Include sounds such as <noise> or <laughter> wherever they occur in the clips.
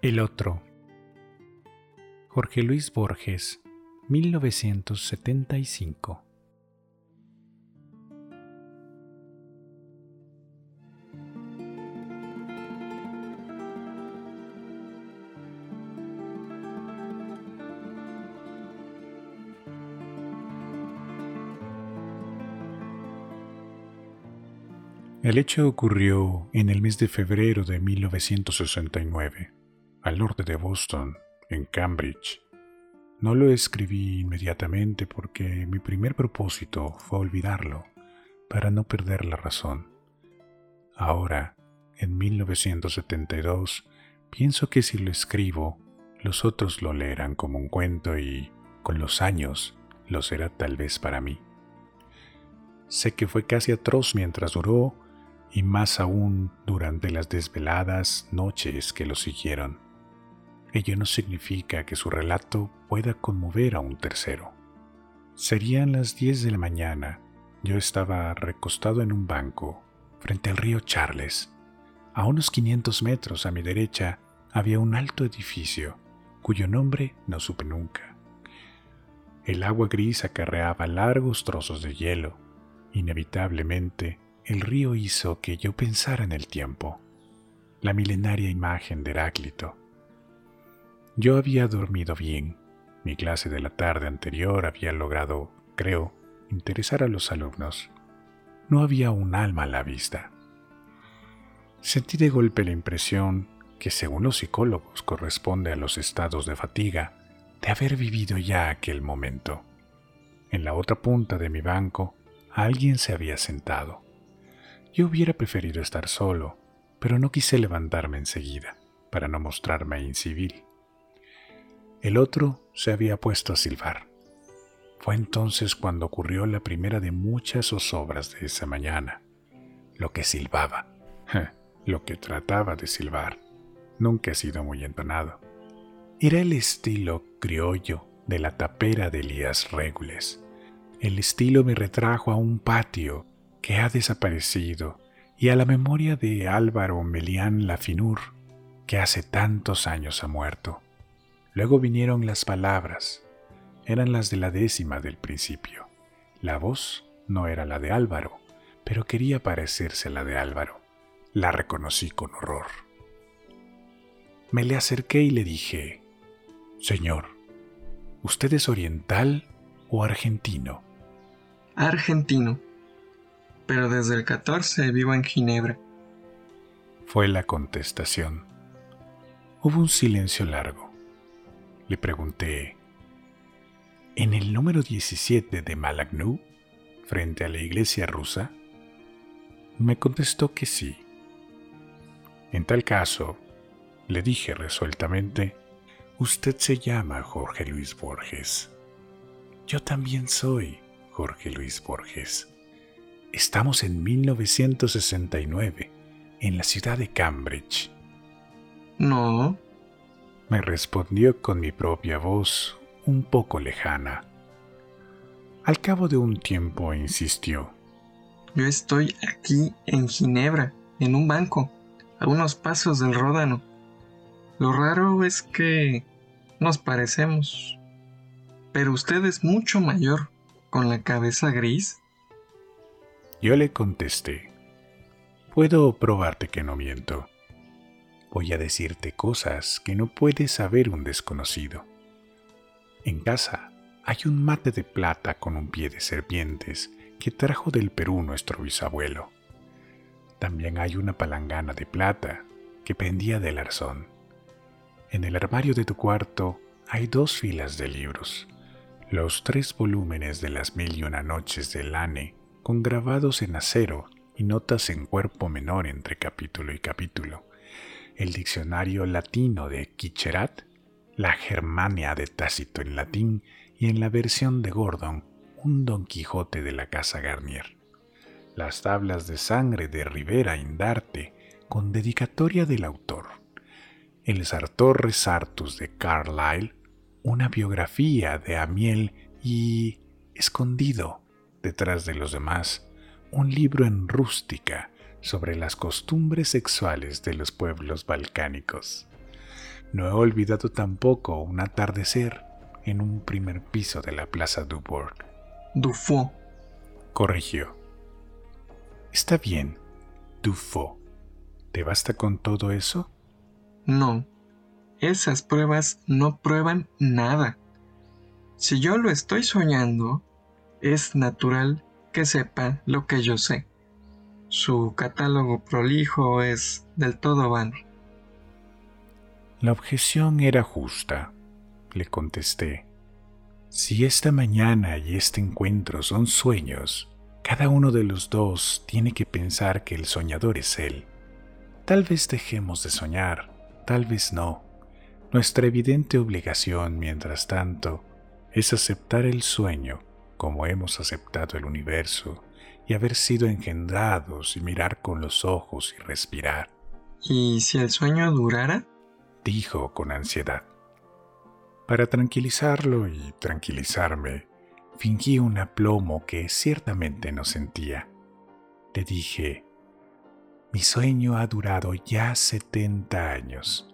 El otro. Jorge Luis Borges, 1975. El hecho ocurrió en el mes de febrero de 1969, al norte de Boston, en Cambridge. No lo escribí inmediatamente porque mi primer propósito fue olvidarlo, para no perder la razón. Ahora, en 1972, pienso que si lo escribo, los otros lo leerán como un cuento y, con los años, lo será tal vez para mí. Sé que fue casi atroz mientras duró y más aún durante las desveladas noches que lo siguieron. Ello no significa que su relato pueda conmover a un tercero. Serían las 10 de la mañana. Yo estaba recostado en un banco, frente al río Charles. A unos 500 metros a mi derecha había un alto edificio, cuyo nombre no supe nunca. El agua gris acarreaba largos trozos de hielo. Inevitablemente, el río hizo que yo pensara en el tiempo, la milenaria imagen de Heráclito. Yo había dormido bien. Mi clase de la tarde anterior había logrado, creo, interesar a los alumnos. No había un alma a la vista. Sentí de golpe la impresión que según los psicólogos corresponde a los estados de fatiga de haber vivido ya aquel momento. En la otra punta de mi banco alguien se había sentado. Yo hubiera preferido estar solo, pero no quise levantarme enseguida, para no mostrarme incivil. El otro se había puesto a silbar. Fue entonces cuando ocurrió la primera de muchas zozobras de esa mañana. Lo que silbaba, lo que trataba de silbar, nunca ha sido muy entonado. Era el estilo criollo de la tapera de Elías Regules. El estilo me retrajo a un patio que ha desaparecido, y a la memoria de Álvaro Melián Lafinur, que hace tantos años ha muerto. Luego vinieron las palabras, eran las de la décima del principio. La voz no era la de Álvaro, pero quería parecerse a la de Álvaro. La reconocí con horror. Me le acerqué y le dije, Señor, ¿usted es oriental o argentino? Argentino pero desde el 14 vivo en Ginebra. Fue la contestación. Hubo un silencio largo. Le pregunté, ¿en el número 17 de Malagnu, frente a la iglesia rusa? Me contestó que sí. En tal caso, le dije resueltamente, usted se llama Jorge Luis Borges. Yo también soy Jorge Luis Borges. Estamos en 1969, en la ciudad de Cambridge. No. Me respondió con mi propia voz, un poco lejana. Al cabo de un tiempo insistió. Yo estoy aquí en Ginebra, en un banco, a unos pasos del Ródano. Lo raro es que nos parecemos. Pero usted es mucho mayor, con la cabeza gris yo le contesté, puedo probarte que no miento. Voy a decirte cosas que no puede saber un desconocido. En casa hay un mate de plata con un pie de serpientes que trajo del Perú nuestro bisabuelo. También hay una palangana de plata que pendía del arzón. En el armario de tu cuarto hay dos filas de libros, los tres volúmenes de las mil y una noches de Lane con grabados en acero y notas en cuerpo menor entre capítulo y capítulo, el diccionario latino de Quicherat, la Germania de Tácito en latín y en la versión de Gordon, un Don Quijote de la Casa Garnier, las tablas de sangre de Rivera Indarte con dedicatoria del autor, el Sartor Resartus de Carlyle, una biografía de Amiel y, escondido, detrás de los demás, un libro en rústica sobre las costumbres sexuales de los pueblos balcánicos. No he olvidado tampoco un atardecer en un primer piso de la Plaza Dubourg. Dufo. Corrigió. Está bien, Dufo. ¿Te basta con todo eso? No. Esas pruebas no prueban nada. Si yo lo estoy soñando, es natural que sepa lo que yo sé. Su catálogo prolijo es del todo vano. La objeción era justa, le contesté. Si esta mañana y este encuentro son sueños, cada uno de los dos tiene que pensar que el soñador es él. Tal vez dejemos de soñar, tal vez no. Nuestra evidente obligación, mientras tanto, es aceptar el sueño como hemos aceptado el universo y haber sido engendrados y mirar con los ojos y respirar. ¿Y si el sueño durara? dijo con ansiedad. Para tranquilizarlo y tranquilizarme, fingí un aplomo que ciertamente no sentía. Le dije, mi sueño ha durado ya setenta años.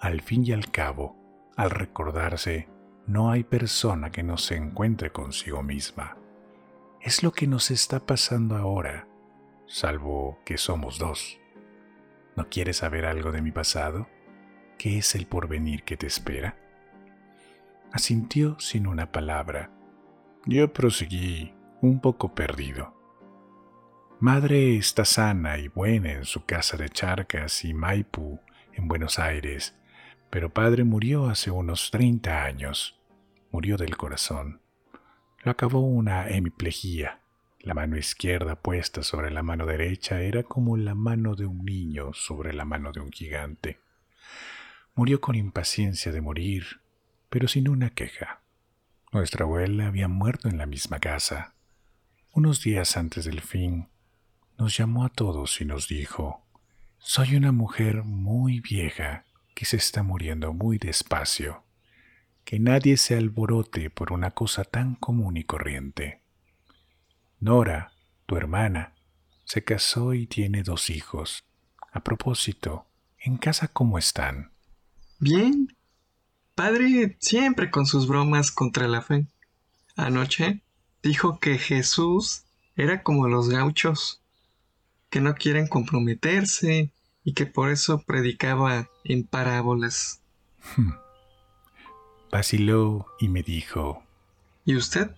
Al fin y al cabo, al recordarse, no hay persona que no se encuentre consigo misma. Es lo que nos está pasando ahora, salvo que somos dos. ¿No quieres saber algo de mi pasado? ¿Qué es el porvenir que te espera? Asintió sin una palabra. Yo proseguí, un poco perdido. Madre está sana y buena en su casa de Charcas y Maipú, en Buenos Aires, pero padre murió hace unos 30 años. Murió del corazón. Lo acabó una hemiplegia. La mano izquierda puesta sobre la mano derecha era como la mano de un niño sobre la mano de un gigante. Murió con impaciencia de morir, pero sin una queja. Nuestra abuela había muerto en la misma casa. Unos días antes del fin, nos llamó a todos y nos dijo, Soy una mujer muy vieja que se está muriendo muy despacio que nadie se alborote por una cosa tan común y corriente. Nora, tu hermana, se casó y tiene dos hijos. A propósito, ¿en casa cómo están? Bien. Padre siempre con sus bromas contra la fe. Anoche dijo que Jesús era como los gauchos, que no quieren comprometerse y que por eso predicaba en parábolas. Hmm vaciló y me dijo, ¿Y usted?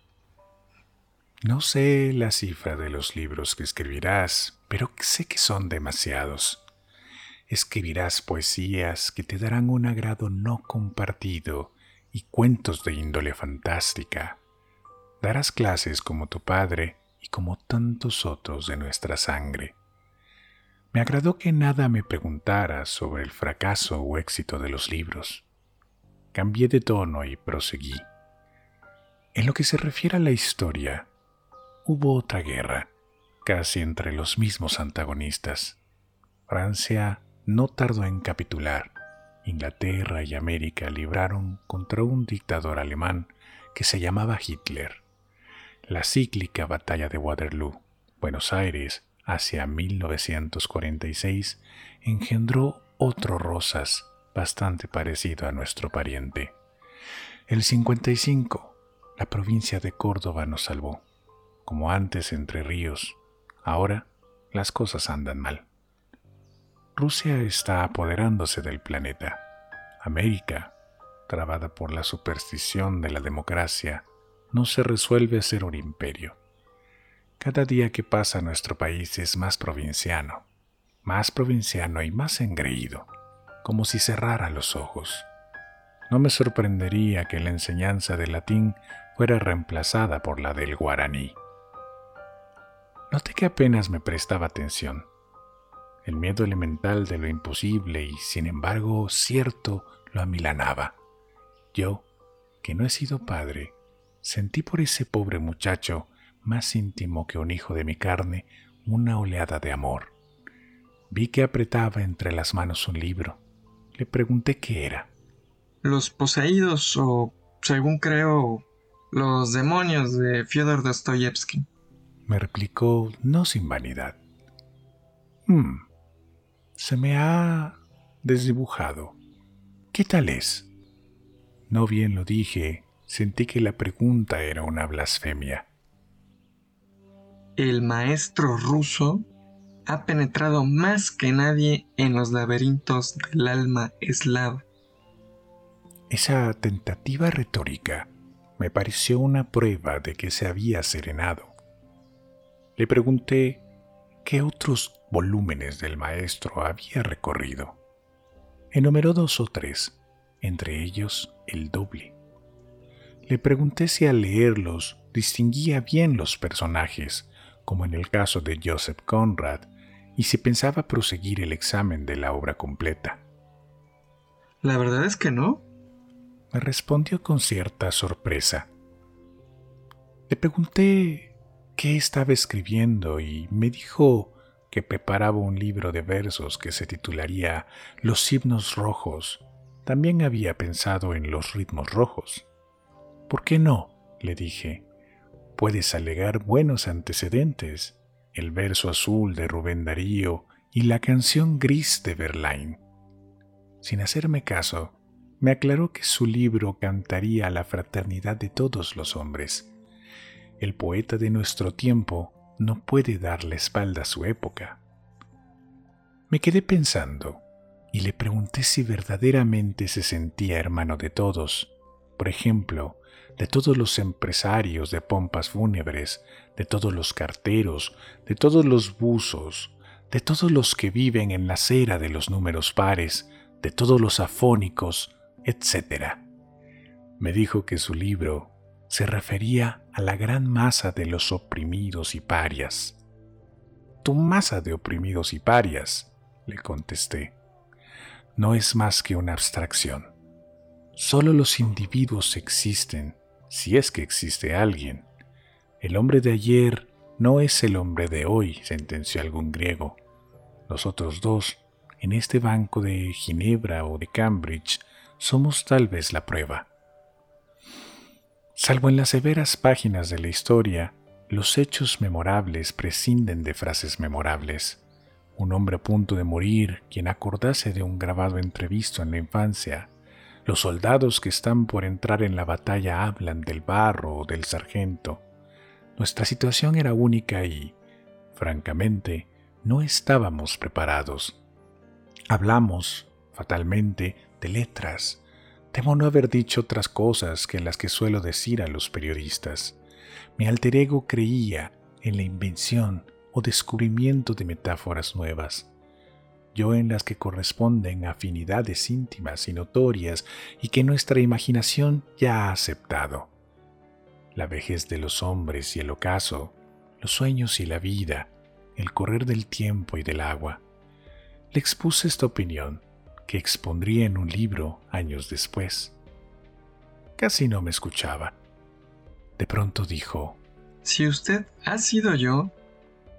No sé la cifra de los libros que escribirás, pero sé que son demasiados. Escribirás poesías que te darán un agrado no compartido y cuentos de índole fantástica. Darás clases como tu padre y como tantos otros de nuestra sangre. Me agradó que nada me preguntaras sobre el fracaso o éxito de los libros. Cambié de tono y proseguí. En lo que se refiere a la historia, hubo otra guerra, casi entre los mismos antagonistas. Francia no tardó en capitular. Inglaterra y América libraron contra un dictador alemán que se llamaba Hitler. La cíclica batalla de Waterloo, Buenos Aires, hacia 1946, engendró otro Rosas bastante parecido a nuestro pariente. El 55, la provincia de Córdoba nos salvó. Como antes entre ríos, ahora las cosas andan mal. Rusia está apoderándose del planeta. América, trabada por la superstición de la democracia, no se resuelve a ser un imperio. Cada día que pasa nuestro país es más provinciano, más provinciano y más engreído como si cerrara los ojos. No me sorprendería que la enseñanza del latín fuera reemplazada por la del guaraní. Noté que apenas me prestaba atención. El miedo elemental de lo imposible y, sin embargo, cierto, lo amilanaba. Yo, que no he sido padre, sentí por ese pobre muchacho, más íntimo que un hijo de mi carne, una oleada de amor. Vi que apretaba entre las manos un libro le pregunté qué era. Los poseídos o, según creo, los demonios de Fyodor Dostoyevsky. Me replicó no sin vanidad. Hmm, se me ha desdibujado. ¿Qué tal es? No bien lo dije, sentí que la pregunta era una blasfemia. El maestro ruso ha penetrado más que nadie en los laberintos del alma eslava. Esa tentativa retórica me pareció una prueba de que se había serenado. Le pregunté qué otros volúmenes del maestro había recorrido. Enumeró dos o tres, entre ellos el doble. Le pregunté si al leerlos distinguía bien los personajes, como en el caso de Joseph Conrad, y si pensaba proseguir el examen de la obra completa. La verdad es que no. Me respondió con cierta sorpresa. Le pregunté qué estaba escribiendo y me dijo que preparaba un libro de versos que se titularía Los himnos rojos. También había pensado en los ritmos rojos. ¿Por qué no? le dije. Puedes alegar buenos antecedentes el verso azul de Rubén Darío y la canción gris de Verlaine. Sin hacerme caso, me aclaró que su libro cantaría a la fraternidad de todos los hombres. El poeta de nuestro tiempo no puede dar la espalda a su época. Me quedé pensando y le pregunté si verdaderamente se sentía hermano de todos, por ejemplo, de todos los empresarios de pompas fúnebres, de todos los carteros, de todos los buzos, de todos los que viven en la acera de los números pares, de todos los afónicos, etc. Me dijo que su libro se refería a la gran masa de los oprimidos y parias. Tu masa de oprimidos y parias, le contesté, no es más que una abstracción. Solo los individuos existen si es que existe alguien. El hombre de ayer no es el hombre de hoy, sentenció algún griego. Nosotros dos, en este banco de Ginebra o de Cambridge, somos tal vez la prueba. Salvo en las severas páginas de la historia, los hechos memorables prescinden de frases memorables. Un hombre a punto de morir, quien acordase de un grabado entrevisto en la infancia, los soldados que están por entrar en la batalla hablan del barro o del sargento. Nuestra situación era única y, francamente, no estábamos preparados. Hablamos, fatalmente, de letras. Temo no haber dicho otras cosas que las que suelo decir a los periodistas. Mi alter ego creía en la invención o descubrimiento de metáforas nuevas yo en las que corresponden afinidades íntimas y notorias y que nuestra imaginación ya ha aceptado. La vejez de los hombres y el ocaso, los sueños y la vida, el correr del tiempo y del agua. Le expuse esta opinión, que expondría en un libro años después. Casi no me escuchaba. De pronto dijo, Si usted ha sido yo,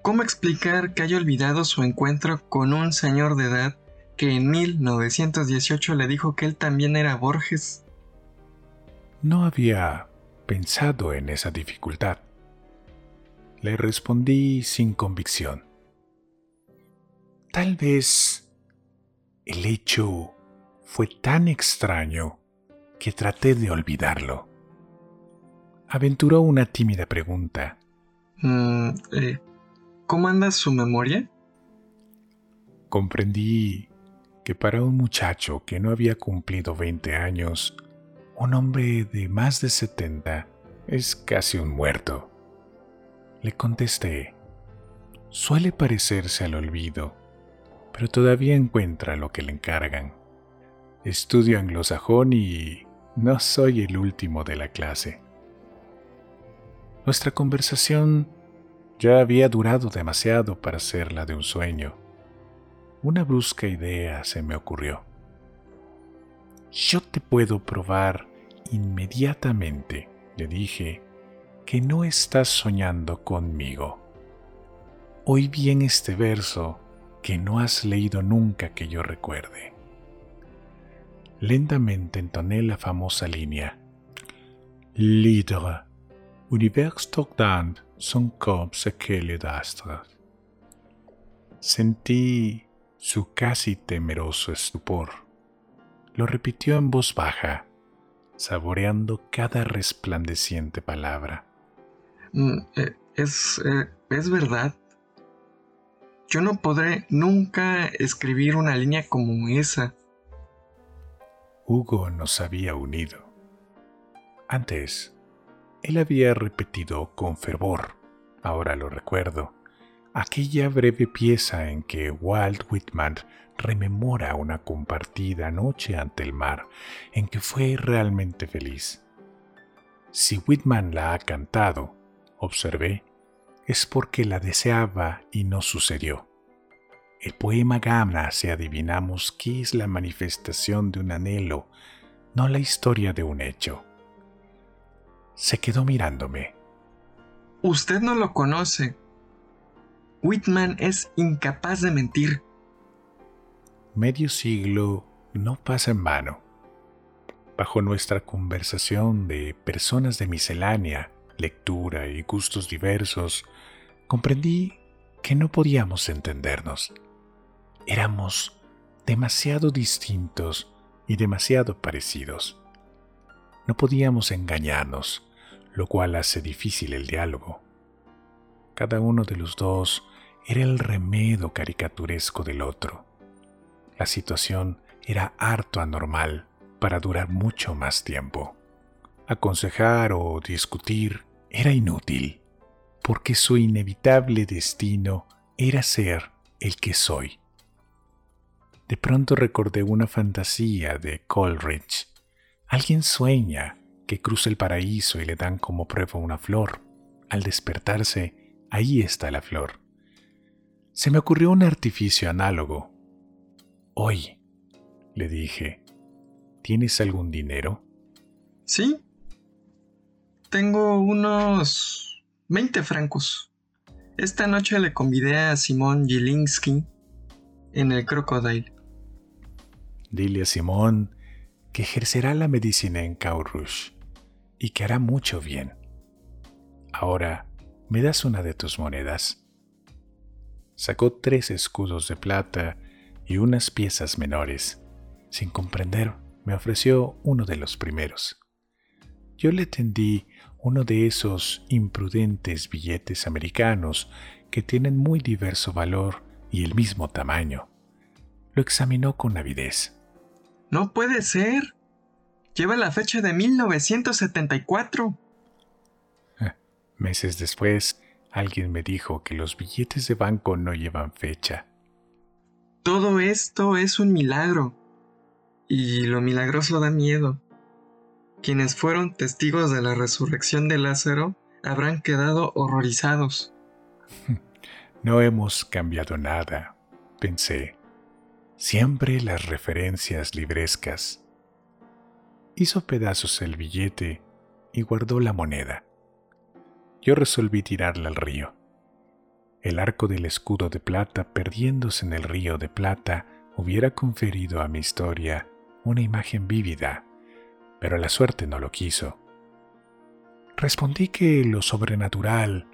¿Cómo explicar que haya olvidado su encuentro con un señor de edad que en 1918 le dijo que él también era Borges? No había pensado en esa dificultad. Le respondí sin convicción. Tal vez el hecho fue tan extraño que traté de olvidarlo. Aventuró una tímida pregunta. Mm, eh, ¿Cómo anda su memoria? Comprendí que para un muchacho que no había cumplido 20 años, un hombre de más de 70 es casi un muerto. Le contesté, suele parecerse al olvido, pero todavía encuentra lo que le encargan. Estudio anglosajón y no soy el último de la clase. Nuestra conversación ya había durado demasiado para ser la de un sueño. Una brusca idea se me ocurrió. Yo te puedo probar inmediatamente, le dije, que no estás soñando conmigo. Oí bien este verso que no has leído nunca que yo recuerde. Lentamente entoné la famosa línea. Libre, univers tordant son comme aquel Sentí su casi temeroso estupor. lo repitió en voz baja, saboreando cada resplandeciente palabra. Mm, eh, es, eh, es verdad. Yo no podré nunca escribir una línea como esa. Hugo nos había unido. Antes, él había repetido con fervor, ahora lo recuerdo, aquella breve pieza en que Walt Whitman rememora una compartida noche ante el mar en que fue realmente feliz. Si Whitman la ha cantado, observé, es porque la deseaba y no sucedió. El poema gana si adivinamos que es la manifestación de un anhelo, no la historia de un hecho. Se quedó mirándome. Usted no lo conoce. Whitman es incapaz de mentir medio siglo no pasa en vano. Bajo nuestra conversación de personas de miscelánea, lectura y gustos diversos, comprendí que no podíamos entendernos. Éramos demasiado distintos y demasiado parecidos. No podíamos engañarnos, lo cual hace difícil el diálogo. Cada uno de los dos era el remedo caricaturesco del otro la situación era harto anormal para durar mucho más tiempo. Aconsejar o discutir era inútil, porque su inevitable destino era ser el que soy. De pronto recordé una fantasía de Coleridge. Alguien sueña que cruza el paraíso y le dan como prueba una flor. Al despertarse, ahí está la flor. Se me ocurrió un artificio análogo, Hoy, le dije, ¿tienes algún dinero? Sí. Tengo unos 20 francos. Esta noche le convidé a Simón Gilinski en el Crocodile. Dile a Simón que ejercerá la medicina en Caurush y que hará mucho bien. Ahora, ¿me das una de tus monedas? Sacó tres escudos de plata y unas piezas menores. Sin comprender, me ofreció uno de los primeros. Yo le tendí uno de esos imprudentes billetes americanos que tienen muy diverso valor y el mismo tamaño. Lo examinó con avidez. No puede ser. Lleva la fecha de 1974. Meses después, alguien me dijo que los billetes de banco no llevan fecha. Todo esto es un milagro. Y lo milagroso da miedo. Quienes fueron testigos de la resurrección de Lázaro habrán quedado horrorizados. <laughs> No hemos cambiado nada, pensé. Siempre las referencias librescas. Hizo pedazos el billete y guardó la moneda. Yo resolví tirarla al río. El arco del escudo de plata perdiéndose en el río de plata hubiera conferido a mi historia una imagen vívida, pero la suerte no lo quiso. Respondí que lo sobrenatural,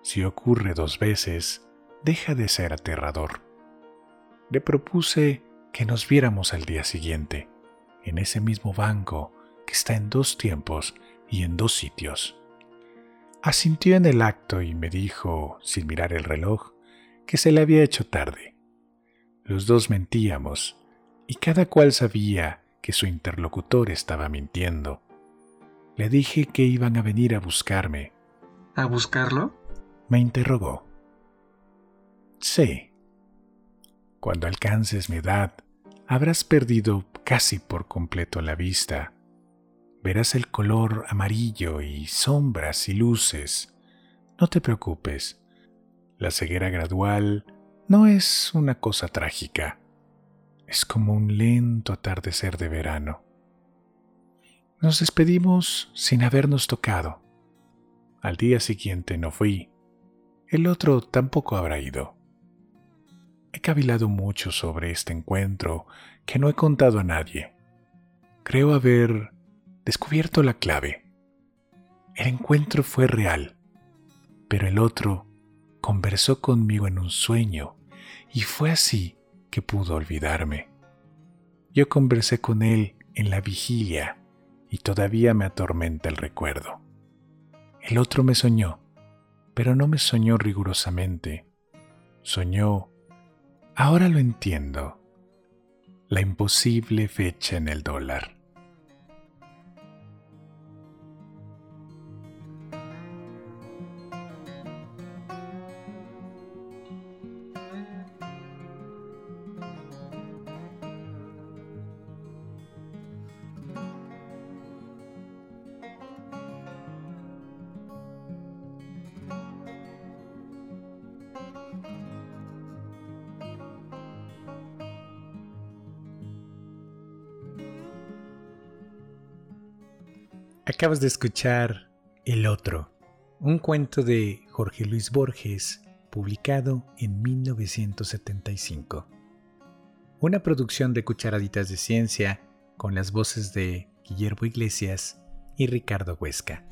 si ocurre dos veces, deja de ser aterrador. Le propuse que nos viéramos al día siguiente, en ese mismo banco que está en dos tiempos y en dos sitios. Asintió en el acto y me dijo, sin mirar el reloj, que se le había hecho tarde. Los dos mentíamos, y cada cual sabía que su interlocutor estaba mintiendo. Le dije que iban a venir a buscarme. ¿A buscarlo? Me interrogó. Sí. Cuando alcances mi edad, habrás perdido casi por completo la vista verás el color amarillo y sombras y luces. No te preocupes. La ceguera gradual no es una cosa trágica. Es como un lento atardecer de verano. Nos despedimos sin habernos tocado. Al día siguiente no fui. El otro tampoco habrá ido. He cavilado mucho sobre este encuentro que no he contado a nadie. Creo haber descubierto la clave. El encuentro fue real, pero el otro conversó conmigo en un sueño y fue así que pudo olvidarme. Yo conversé con él en la vigilia y todavía me atormenta el recuerdo. El otro me soñó, pero no me soñó rigurosamente. Soñó, ahora lo entiendo, la imposible fecha en el dólar. Acabas de escuchar El Otro, un cuento de Jorge Luis Borges, publicado en 1975. Una producción de Cucharaditas de Ciencia con las voces de Guillermo Iglesias y Ricardo Huesca.